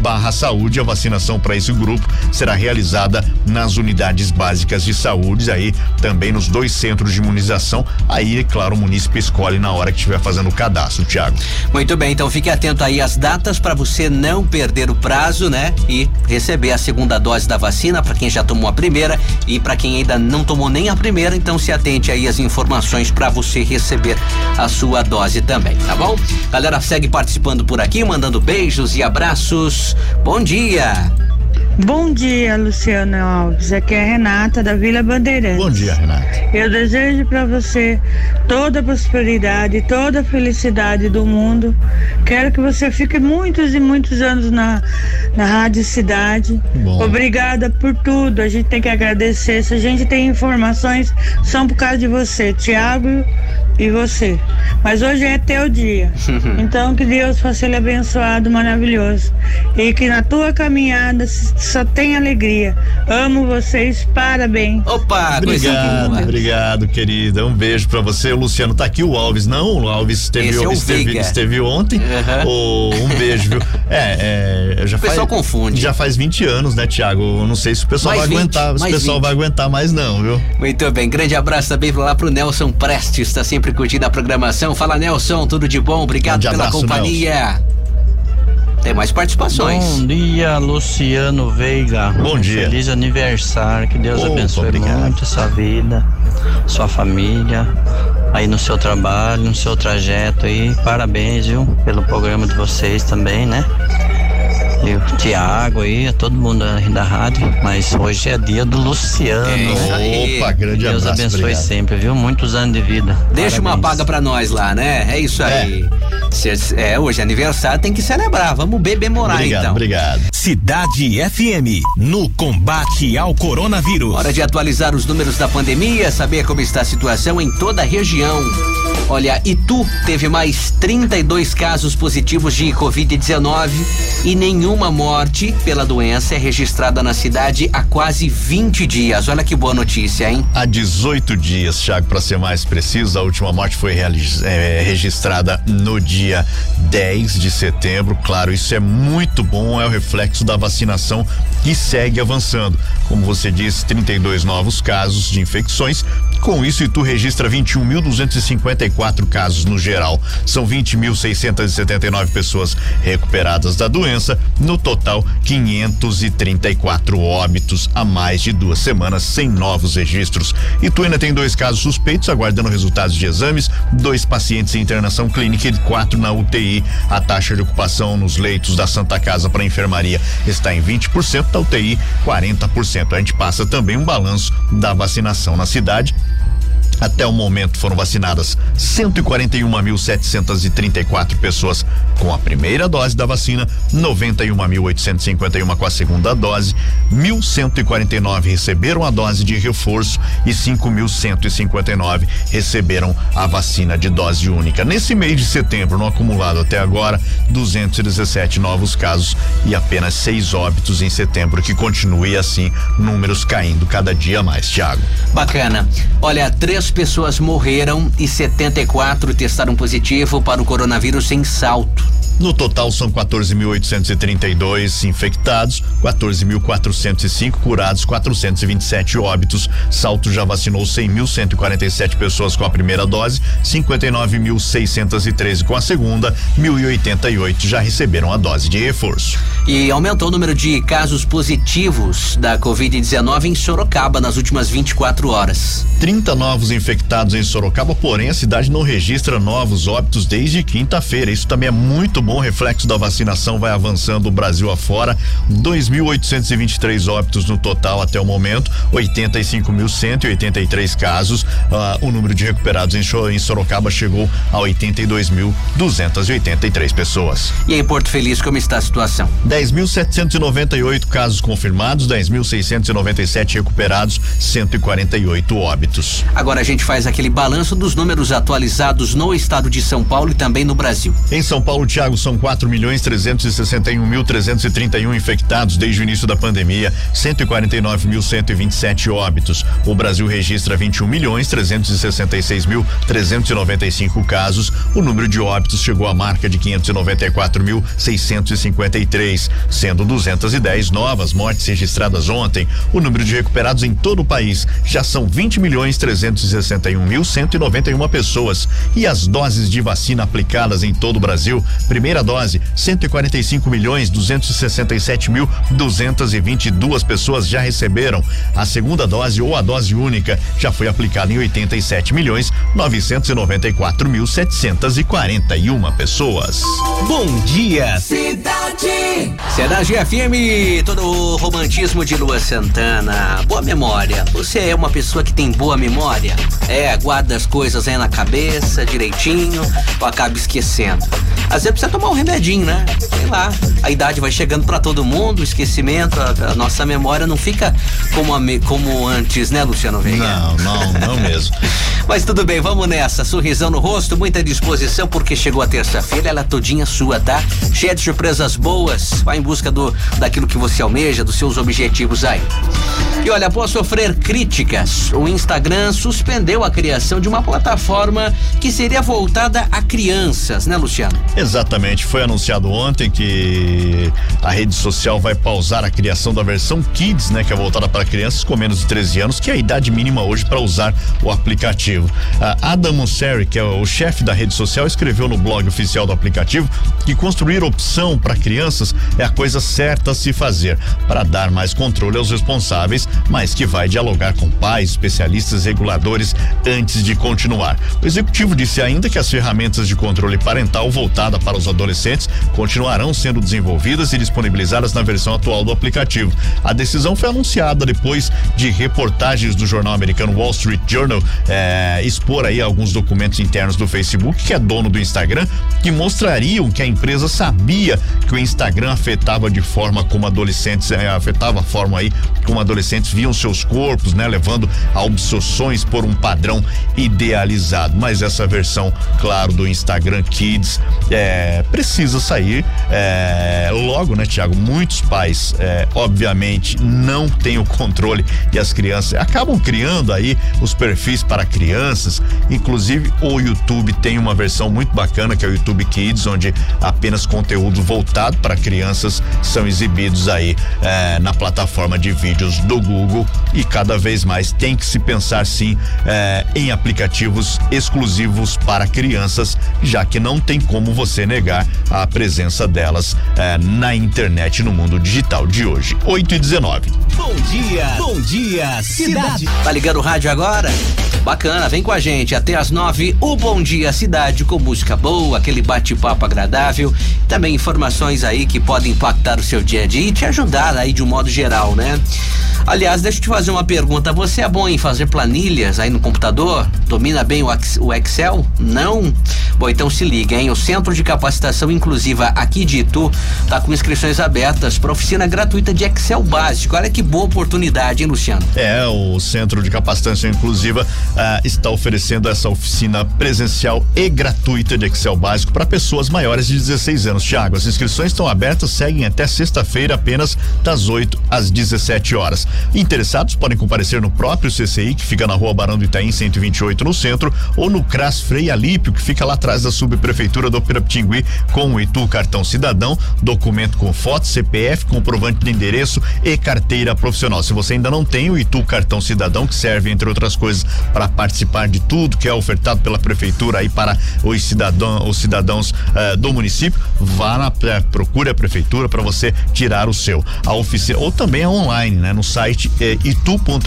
S3: barra saúde. A vacinação para esse grupo será realizada nas unidades básicas de saúde, aí também nos dois centros de imunização. Aí, é claro, o munícipe escolhe na hora que estiver fazendo o cadastro, Tiago.
S2: Muito bem, então fique atento aí às datas para você não perder o prazo, né? E receber a segunda dose da vacina para quem já tomou a primeira e para quem ainda não tomou nem a primeira, então se atente aí às informações para você receber a sua dose também, tá bom? Galera, segue participando por aqui, mandando beijos e abraços. Bom dia.
S6: Bom dia, Luciano Alves. Aqui é a Renata da Vila Bandeirantes.
S3: Bom dia, Renata.
S6: Eu desejo para você toda a prosperidade, toda a felicidade do mundo. Quero que você fique muitos e muitos anos na, na Rádio Cidade.
S3: Bom.
S6: Obrigada por tudo. A gente tem que agradecer. Se a gente tem informações, são por causa de você, Tiago e você. Mas hoje é teu dia. Então que Deus faça ele abençoado, maravilhoso. E que na tua caminhada só tem alegria. Amo vocês, parabéns.
S2: Opa,
S3: Obrigado, obrigado, querida. Um beijo pra você. O Luciano tá aqui, o Alves não. O Alves esteve,
S2: Esse é o
S3: esteve, esteve ontem.
S2: Aham.
S3: Ô, um beijo, viu? É, é já
S2: O pessoal
S3: faz,
S2: confunde.
S3: Já faz 20 anos, né, Tiago? Não sei se o pessoal
S2: Mais
S3: vai
S2: 20,
S3: aguentar. Se o
S2: mais
S3: pessoal
S2: 20.
S3: vai aguentar mais, não, viu?
S2: Muito bem, grande abraço também lá pro Nelson Prestes, está sempre curtindo a programação. Fala Nelson, tudo de bom? Obrigado pela
S3: abraço,
S2: companhia. Tem mais participações.
S7: Bom dia, Luciano Veiga.
S3: Bom dia.
S7: Feliz aniversário, que Deus
S3: Opa,
S7: abençoe
S3: obrigado.
S7: muito sua vida, sua família, aí no seu trabalho, no seu trajeto aí. Parabéns, viu, pelo programa de vocês também, né? E o Tiago aí, a todo mundo aí da rádio, mas hoje é dia do Luciano.
S2: É isso aí.
S3: Opa, grande
S7: Deus
S3: abraço.
S7: abençoe
S3: obrigado.
S7: sempre, viu? Muitos anos de vida.
S2: Deixa uma
S7: Parabéns.
S2: paga pra nós lá, né? É isso aí. Cê- É, hoje é aniversário, tem que celebrar. Vamos beber morar
S3: Obrigado,
S2: então.
S3: obrigado.
S1: Cidade FM, no combate ao coronavírus.
S2: Hora de atualizar os números da pandemia, saber como está a situação em toda a região. Olha, Itu teve mais 32 casos positivos de Covid-19 e nenhuma morte pela doença é registrada na cidade há quase 20 dias. Olha que boa notícia, hein?
S3: Há 18 dias, Thiago, para ser mais preciso, a última morte foi eh, registrada no dia 10 de setembro. Claro, isso é muito bom, é o reflexo da vacinação que segue avançando. Como você disse, 32 novos casos de infecções. Com isso, Itu registra 21.254 casos no geral. São 20.679 pessoas recuperadas da doença. No total, 534 óbitos a mais de duas semanas sem novos registros. Itu ainda tem dois casos suspeitos aguardando resultados de exames, dois pacientes em internação clínica e quatro na UTI. A taxa de ocupação nos leitos da Santa Casa para enfermaria está em 20%, da UTI 40%. A gente passa também um balanço da vacinação na cidade. Até o momento foram vacinadas 141.734 pessoas com a primeira dose da vacina, 91.851 com a segunda dose, 1.149 receberam a dose de reforço e 5.159 receberam a vacina de dose única. Nesse mês de setembro, no acumulado até agora, 217 novos casos e apenas seis óbitos em setembro, que continue assim, números caindo cada dia mais, Tiago.
S2: Bacana. Olha, três pessoas morreram e 74 testaram positivo para o coronavírus em salto.
S3: No total são 14.832 infectados, 14.405 curados, 427 óbitos. Salto já vacinou 100.147 pessoas com a primeira dose, 59.613 com a segunda, 1.088 já receberam a dose de reforço.
S2: E aumentou o número de casos positivos da Covid-19 em Sorocaba nas últimas 24 horas.
S3: 30 novos infectados em Sorocaba, porém a cidade não registra novos óbitos desde quinta-feira. Isso também é muito bom, reflexo da vacinação vai avançando o Brasil afora. 2.823 óbitos no total até o momento, 85.183 casos. Uh, o número de recuperados em, em Sorocaba chegou a 82.283 pessoas.
S2: E em Porto Feliz, como está a situação?
S3: 10.798 casos confirmados, 10.697 recuperados, 148 óbitos.
S2: Agora a gente faz aquele balanço dos números atualizados no estado de São Paulo e também no Brasil.
S3: Em São Paulo, Thiago, são 4 milhões 361 mil 331 infectados desde o início da pandemia, 149 mil 127 óbitos. O Brasil registra 21 milhões 366 mil 395 casos. O número de óbitos chegou à marca de 594 mil 653, sendo 210 novas mortes registradas ontem. O número de recuperados em todo o país já são 20 milhões 300 261.191 pessoas e as doses de vacina aplicadas em todo o Brasil, primeira dose 145 milhões 267 mil 222 pessoas já receberam. A segunda dose ou a dose única já foi aplicada em 87 milhões 994 mil 741 pessoas.
S1: Bom dia,
S2: cidade. Cidade FM, todo o romantismo de Lua Santana. Boa memória. Você é uma pessoa que tem boa memória? É, guarda as coisas aí na cabeça direitinho ou acaba esquecendo. Às vezes precisa tomar um remedinho, né? Sei lá. A idade vai chegando para todo mundo, o esquecimento, a, a, nossa memória não fica como, a, como antes, né, Luciano Veiga?
S3: Não, não, não mesmo.
S2: Mas tudo bem, vamos nessa. Sorrisão no rosto, muita disposição, porque chegou a terça-feira, ela é todinha sua, tá? Cheia de surpresas boas. Vai em busca do daquilo que você almeja, dos seus objetivos aí. E olha, após sofrer críticas, o Instagram suspendeu a criação de uma plataforma que seria voltada a crianças, né, Luciano?
S3: Exatamente. Foi anunciado ontem que a rede social vai pausar a criação da versão Kids, né, que é voltada para crianças com menos de 13 anos, que é a idade mínima hoje para usar o aplicativo. A Adam Mosseri, que é o chefe da rede social, escreveu no blog oficial do aplicativo que construir opção para crianças é a coisa certa a se fazer para dar mais controle aos responsáveis, mas que vai dialogar com pais, especialistas, reguladores antes de continuar. O executivo disse ainda que as ferramentas de controle parental voltada para os adolescentes continuarão sendo desenvolvidas e disponibilizadas na versão atual do aplicativo. A decisão foi anunciada depois de reportagens do jornal americano Wall Street Journal eh, expor aí alguns documentos internos do Facebook, que é dono do Instagram, que mostrariam que a empresa sabia que o Instagram afetava de forma como adolescentes, eh, afetava a forma aí como adolescentes viam seus corpos, né, levando a obsessões por um padrão idealizado. Mas essa versão, claro, do Instagram Kids é, precisa sair é, logo, né, Tiago? Muitos pais, é, obviamente, não têm o controle e as crianças acabam criando aí os perfis para crianças. Inclusive, o YouTube tem uma versão muito bacana que é o YouTube Kids, onde apenas conteúdo voltado para crianças são exibidos aí é, na plataforma de vídeos do Google e cada vez mais tem que se pensar sim é, em aplicativos exclusivos para crianças, já que não tem como você negar a presença delas é, na internet no mundo digital de hoje. 8 e 19.
S1: Bom dia, bom dia, cidade.
S2: Tá ligando o rádio agora? Bacana, vem com a gente até as nove. O Bom Dia Cidade com música boa, aquele bate-papo agradável, também informações aí que podem impactar o seu dia a dia e te ajudar aí de um modo geral, né? Aliás, deixa eu te fazer uma pergunta. Você é bom em fazer planilhas aí no computador? Domina bem o Excel? Não? Bom, então se liga, hein? O Centro de Capacitação Inclusiva aqui de Itu tá com inscrições abertas para oficina gratuita de Excel básico. Olha que boa oportunidade, hein, Luciano?
S3: É, o Centro de Capacitação Inclusiva ah, está oferecendo essa oficina presencial e gratuita de Excel básico para pessoas maiores de 16 anos. Tiago, as inscrições estão abertas, seguem até sexta-feira, apenas das 8 às 17 horas. Interessados podem comparecer no próprio CCI, que fica na rua Barão do Itaim, 128, no centro, ou no CRAS Frei Alípio, que fica lá atrás da subprefeitura do Pirapitingui, com o Itu Cartão Cidadão, documento com foto, CPF, comprovante de endereço e carteira profissional. Se você ainda não tem o Itu Cartão Cidadão, que serve, entre outras coisas, para participar de tudo que é ofertado pela prefeitura aí para os cidadãos, os cidadãos eh, do município, vá na eh, procure a prefeitura para você tirar o seu. A oficina ou também é online, né, no site eh, itu.sp.gov.br.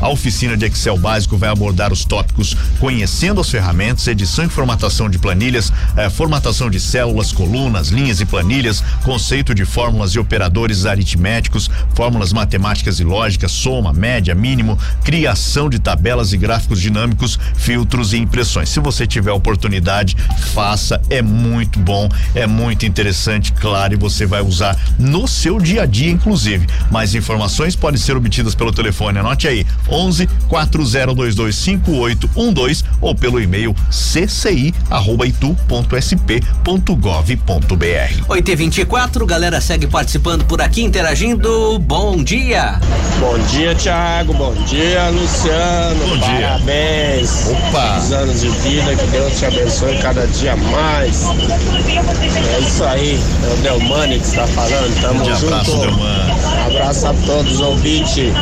S3: A oficina de Excel básico vai abordar os tópicos conhecendo as ferramentas, edição e formatação de planilhas, eh, formatação de células, colunas, linhas e planilhas, conceito de fórmulas e operadores aritméticos, fórmulas matemáticas e lógicas, soma, média, mínimo, criação de tabelas e gráficos dinâmicos, filtros e impressões. Se você tiver oportunidade, faça, é muito bom, é muito interessante, claro, e você vai usar no seu dia a dia, inclusive. Mais informações podem ser obtidas pelo telefone, anote aí, 11 4022 5812 ou pelo e-mail cci@itu.sp.gov.br.
S2: 8 e 24 galera segue participando por aqui, interagindo. Bom dia.
S8: Bom dia, Thiago. Bom dia, Luciano.
S3: Bom dia.
S8: Parabéns.
S3: Opa.
S8: Muitos anos de vida, que Deus te abençoe cada dia mais. É isso aí, é o Delmani que está falando. Tamo
S3: Grande
S8: junto.
S3: abraço, Delman.
S8: Abraço a todos os ouvintes.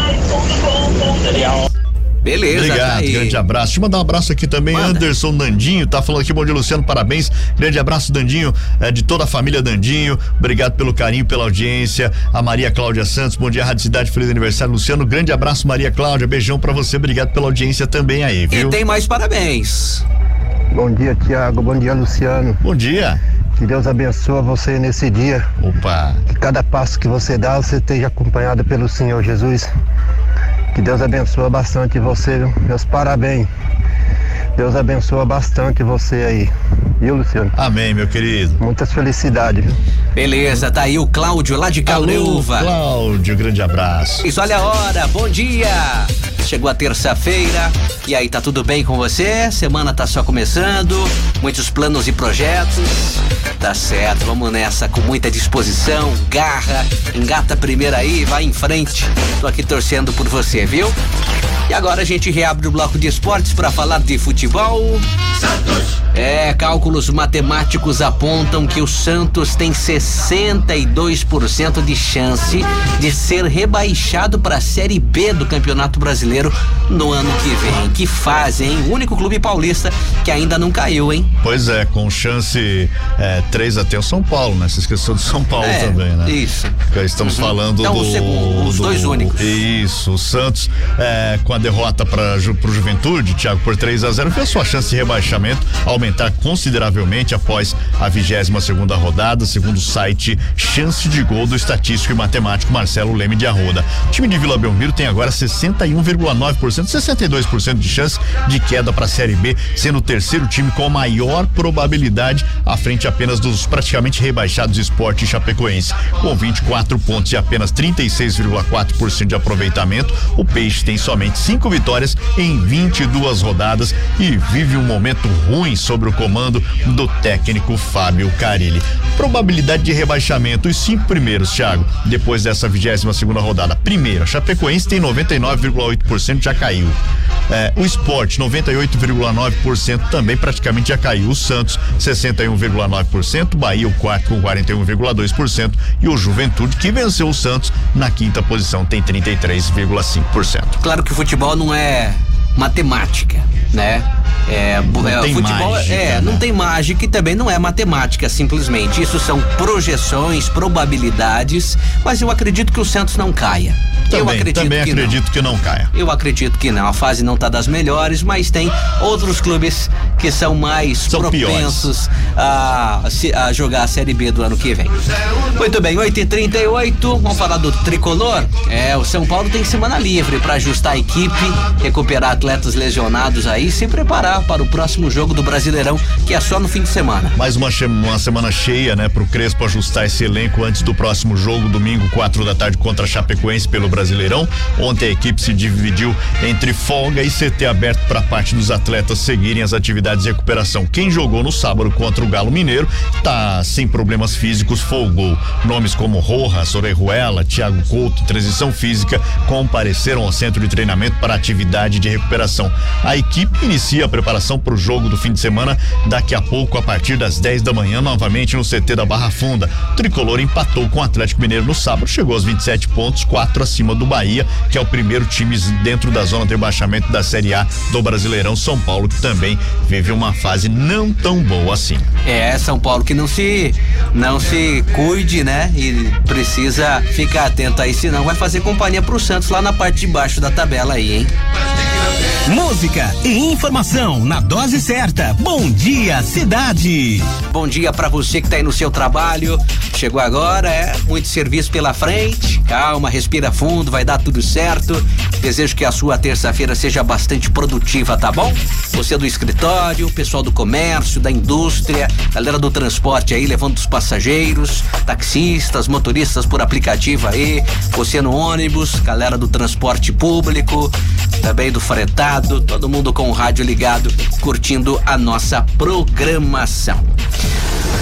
S8: Material
S2: Beleza, tá
S3: Obrigado,
S2: aí.
S3: grande abraço. Deixa eu mandar um abraço aqui também,
S2: Manda.
S3: Anderson Dandinho, tá falando aqui, bom dia, Luciano, parabéns. Grande abraço, Dandinho, é, de toda a família Dandinho. Obrigado pelo carinho, pela audiência. A Maria Cláudia Santos, bom dia, Rádio Cidade, feliz aniversário, Luciano. Grande abraço, Maria Cláudia, beijão pra você, obrigado pela audiência também aí,
S2: E
S3: viu?
S2: tem mais parabéns.
S9: Bom dia, Tiago. Bom dia, Luciano.
S3: Bom dia.
S9: Que Deus abençoe você nesse dia.
S3: Opa,
S9: Que cada passo que você dá, você esteja acompanhado pelo Senhor Jesus. Que Deus abençoe bastante você, viu? Meus parabéns. Deus abençoe bastante você aí. Viu, Luciano?
S3: amém, meu querido.
S9: Muitas felicidades, viu?
S2: Beleza, tá aí o Cláudio lá de
S3: Alô,
S2: Cabreuva.
S3: Cláudio, grande abraço.
S2: Isso, olha a hora, bom dia! Chegou a terça-feira, e aí, tá tudo bem com você? Semana tá só começando, muitos planos e projetos. Tá certo, vamos nessa com muita disposição, garra, engata a primeira aí, vai em frente. Tô aqui torcendo por você, viu? E agora a gente reabre o bloco de esportes para falar de futebol. É, cálculos matemáticos apontam que o Santos tem 62% de chance de ser rebaixado para a Série B do Campeonato Brasileiro no ano que vem. Que fase, hein? O único clube paulista que ainda não caiu, hein?
S3: Pois é, com chance é, 3 até o São Paulo, né? Você esqueceu do São Paulo
S2: É,
S3: também, né?
S2: isso.
S3: Porque Estamos
S2: Uhum.
S3: falando
S2: Então,
S3: do,
S2: o segundo, os
S3: do-
S2: dois únicos.
S3: Isso, o Santos é, com a derrota para Ju, pro Juventude, Thiago, por 3 a 0 fez sua chance de rebaixamento aumentar consideravelmente após a 22 segunda rodada, segundo o site Chance de Gol do estatístico e matemático Marcelo Leme de Arruda. O time de Vila Belmiro tem agora 61,9%, 62% de chance de queda para a Série B, sendo o terceiro time com maior probabilidade à frente apenas dos praticamente rebaixados Esporte e Chapecoense. Com 24 pontos e apenas 36,4% de aproveitamento, o Peixe tem somente cinco vitórias em 22 rodadas e vive um momento ruim sobre o comando do técnico Fábio Carilli. Probabilidade de rebaixamento, os cinco primeiros, Thiago, depois dessa 22 segunda rodada. Primeira, Chapecoense tem 99,8% já caiu. É, o Esporte, 98,9% também praticamente já caiu. O Santos, 61,9%. Bahia, o quarto, com 41,2%. E o Juventude, que venceu o Santos na quinta posição, tem 33,5%.
S2: Claro que o futebol não é matemática, né? É, bu- é,
S3: tem
S2: o futebol
S3: mágica,
S2: é,
S3: né?
S2: não tem mágica e também não é matemática, simplesmente. Isso são projeções, probabilidades, mas eu acredito que o Santos não caia. eu
S3: Também,
S2: acredito
S3: também
S2: que
S3: acredito que não caia.
S2: não. Eu acredito que não. A fase não tá das melhores, mas tem outros clubes que são mais
S3: São
S2: propensos a, a jogar a Série B do ano que vem. Muito bem, 8h38, vamos falar do tricolor. É, o São Paulo tem semana livre para ajustar a equipe, recuperar atletas lesionados aí. se preparar para o próximo jogo do Brasileirão, que é só no fim de semana.
S3: Mais uma, uma semana cheia, né, pro Crespo ajustar esse elenco antes do próximo jogo, domingo, quatro da tarde, contra a Chapecoense pelo Brasileirão. Ontem a equipe se dividiu entre folga e CT aberto para parte dos atletas seguirem as atividades de recuperação. Quem jogou no sábado contra o Galo Mineiro tá sem problemas físicos, folgou. Nomes como Rojas, Orejuela, Thiago Couto, transição física, compareceram ao centro de treinamento para atividade de recuperação. A equipe inicia a preparação para o jogo do fim de semana daqui a pouco, a partir das 10 da manhã, novamente no CT da Barra Funda. O tricolor empatou com o Atlético Mineiro no sábado, chegou aos 27 pontos, quatro acima do Bahia, que é o primeiro time dentro da zona de rebaixamento da Série A do Brasileirão. São Paulo, que também vive uma fase não tão boa assim.
S2: É, São Paulo que não se não se cuide, né? E precisa ficar atento aí, senão vai fazer companhia pro Santos lá na parte de baixo da tabela aí, hein?
S1: Música e informação na dose certa. Bom dia, cidade.
S2: Bom dia para você que tá aí no seu trabalho. Chegou agora, é muito serviço pela frente. Calma, respira fundo, vai dar tudo certo. Desejo que a sua terça-feira seja bastante produtiva, tá bom? Você do escritório, pessoal do comércio, da indústria, galera do transporte aí levando os passageiros, taxistas, motoristas por aplicativo aí, você no ônibus, galera do transporte público, também do fretado, todo mundo com o rádio ligado, curtindo a nossa programação.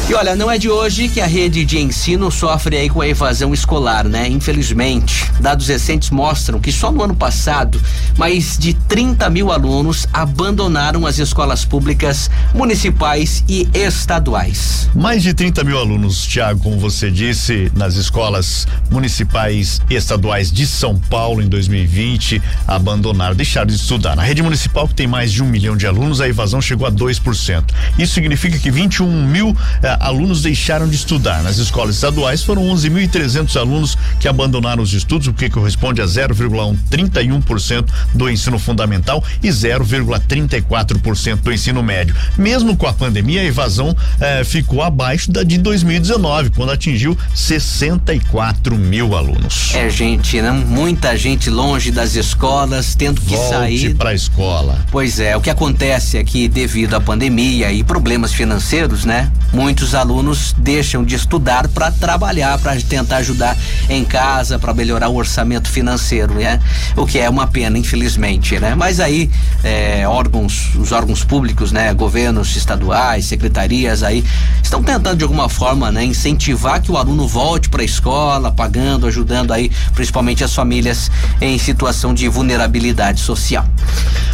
S2: E olha, não é de hoje que a rede de ensino sofre aí com a evasão escolar, né? Infelizmente, dados recentes mostram que só no ano passado, mais de 30 mil alunos abandonaram as escolas públicas municipais e estaduais.
S3: Mais de 30 mil alunos, Tiago, como você disse, nas escolas municipais e estaduais de São Paulo em 2020 abandonaram, deixaram de estudar. Na rede municipal, que tem mais de um milhão de alunos, a evasão chegou a 2%. Isso significa que 21 mil alunos deixaram de estudar. Nas escolas estaduais foram 11.300 alunos que abandonaram os estudos, o que corresponde a 0,31% do ensino fundamental e 0,34% do ensino médio. Mesmo com a pandemia, a evasão eh, ficou abaixo da de 2019, quando atingiu 64 mil alunos.
S2: É, gente, né? Muita gente longe das escolas, tendo que
S3: Volte
S2: sair.
S3: para a escola.
S2: Pois é, o que acontece é que devido à pandemia e problemas financeiros, né? Muitos alunos deixam de estudar para trabalhar, para tentar ajudar em casa, para melhorar o orçamento financeiro, né? O que é uma pena, infelizmente, né? Mas aí é, órgãos, os órgãos públicos, né? Governos estaduais, secretarias aí estão tentando de alguma forma, né? Incentivar que o aluno volte para a escola, pagando, ajudando aí, principalmente as famílias em situação de vulnerabilidade social.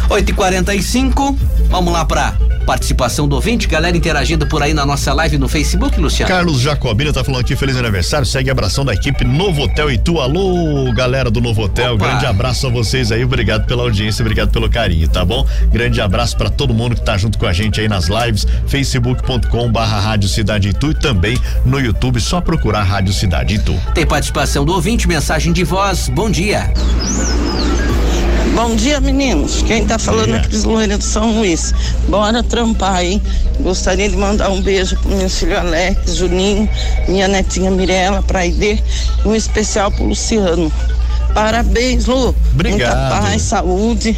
S2: 8 e 45 vamos lá para participação do ouvinte, galera interagindo por aí na nossa live no Facebook, Luciano.
S3: Carlos Jacobina tá falando aqui, feliz aniversário, segue abração da equipe Novo Hotel Itu. Alô, galera do Novo Hotel,
S2: Opa.
S3: grande abraço a vocês aí, obrigado pela audiência, obrigado pelo carinho, tá bom? Grande abraço para todo mundo que tá junto com a gente aí nas lives, facebook.com barra Rádio Cidade Itu e também no YouTube, só procurar Rádio Cidade Itu.
S2: Tem participação do ouvinte, mensagem de voz. Bom dia.
S10: Bom dia, meninos. Quem tá falando é Cris Loira de São Luís. Bora trampar, hein? Gostaria de mandar um beijo pro meu filho Alex, Juninho, minha netinha Mirella, pra Aide, e um especial pro Luciano. Parabéns, Lu.
S3: Obrigado.
S10: Muita paz, saúde.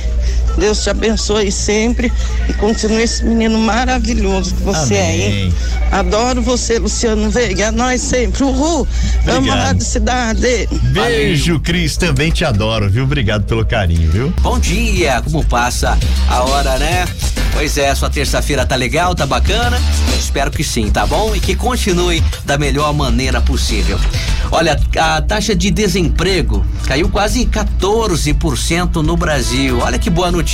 S10: Deus te abençoe sempre e continue esse menino maravilhoso que você é,
S3: Amém.
S10: hein? Adoro você, Luciano Veiga. É nós sempre. Uhul. Amo
S3: Obrigado.
S10: a Rádio Cidade.
S3: Beijo, Cris, também te adoro, viu? Obrigado pelo carinho, viu?
S2: Bom dia, como passa a hora, né? Pois é, sua terça-feira tá legal, tá bacana? Espero que sim, tá bom? E que continue da melhor maneira possível. Olha, a taxa de desemprego caiu quase 14% no Brasil. Olha que boa notícia,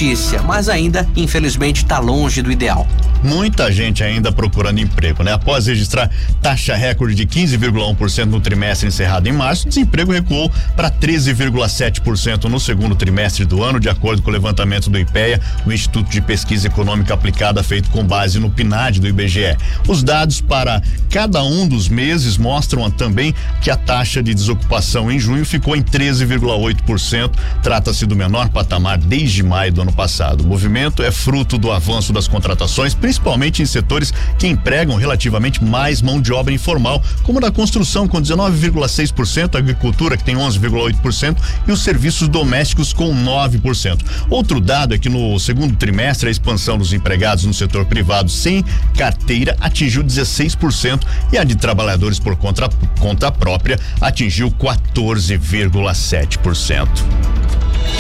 S2: mas ainda, infelizmente, tá longe do ideal.
S3: Muita gente ainda procurando emprego, né? Após registrar taxa recorde de 15,1% no trimestre encerrado em março, o desemprego recuou para 13,7% no segundo trimestre do ano, de acordo com o levantamento do IPEA, o Instituto de Pesquisa Econômica econômica aplicada feito com base no PNAD do IBGE. Os dados para cada um dos meses mostram também que a taxa de desocupação em junho ficou em 13,8%. Trata-se do menor patamar desde maio do ano passado. O movimento é fruto do avanço das contratações, principalmente em setores que empregam relativamente mais mão de obra informal, como da construção com 19,6%, a agricultura que tem 11,8% e os serviços domésticos com 9%. Outro dado é que no segundo trimestre a expansão dos empregados no setor privado sem carteira atingiu 16% e a de trabalhadores por conta, conta própria atingiu 14,7%.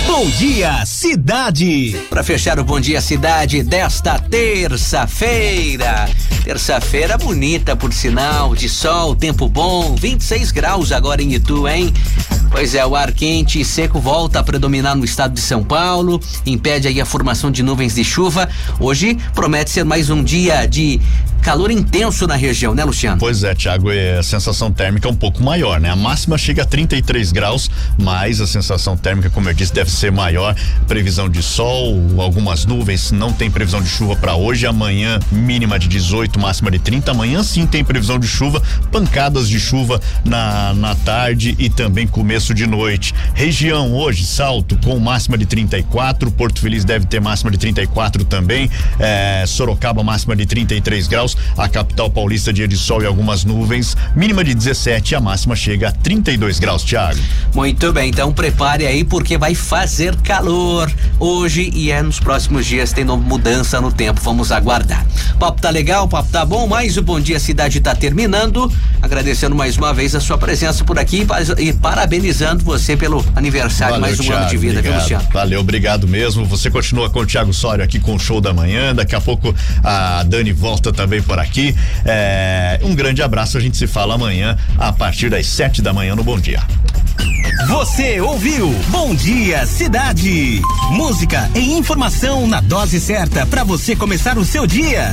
S1: Bom dia, cidade.
S2: Para fechar o Bom Dia Cidade desta terça-feira. Terça-feira bonita, por sinal, de sol, tempo bom, 26 graus agora em Itu, hein? Pois é, o ar quente e seco volta a predominar no estado de São Paulo, impede aí a formação de nuvens de chuva. Hoje promete ser mais um dia de calor intenso na região, né, Luciano?
S3: Pois é, Tiago, a sensação térmica é um pouco maior, né? A máxima chega a 33 graus, mas a sensação térmica, como eu disse, deve ser maior. Previsão de sol, algumas nuvens, não tem previsão de chuva para hoje. Amanhã, mínima de 18, máxima de 30. Amanhã sim tem previsão de chuva, pancadas de chuva na, na tarde e também começo de noite. Região hoje, salto com máxima de 34. Porto Feliz deve ter máxima de 34 também. É, Sorocaba, máxima de 33 graus. A capital paulista, dia de sol e algumas nuvens. Mínima de 17, a máxima chega a 32 graus, Thiago.
S2: Muito bem, então prepare aí porque vai fazer calor hoje e é nos próximos dias tem mudança no tempo. Vamos aguardar. O papo tá legal, o papo tá bom, mas o Bom Dia Cidade tá terminando. Agradecendo mais uma vez a sua presença por aqui e parabenizando você pelo aniversário, Valeu, mais um Thiago, ano de vida,
S3: obrigado.
S2: viu, Luciano?
S3: Valeu, obrigado mesmo. Você continua com o Thiago Sório aqui com o show da manhã. Daqui a pouco a Dani volta também por aqui. É, um grande abraço. A gente se fala amanhã a partir das sete da manhã no Bom Dia.
S1: Você ouviu Bom Dia Cidade. Música e informação na dose certa para você começar o seu dia.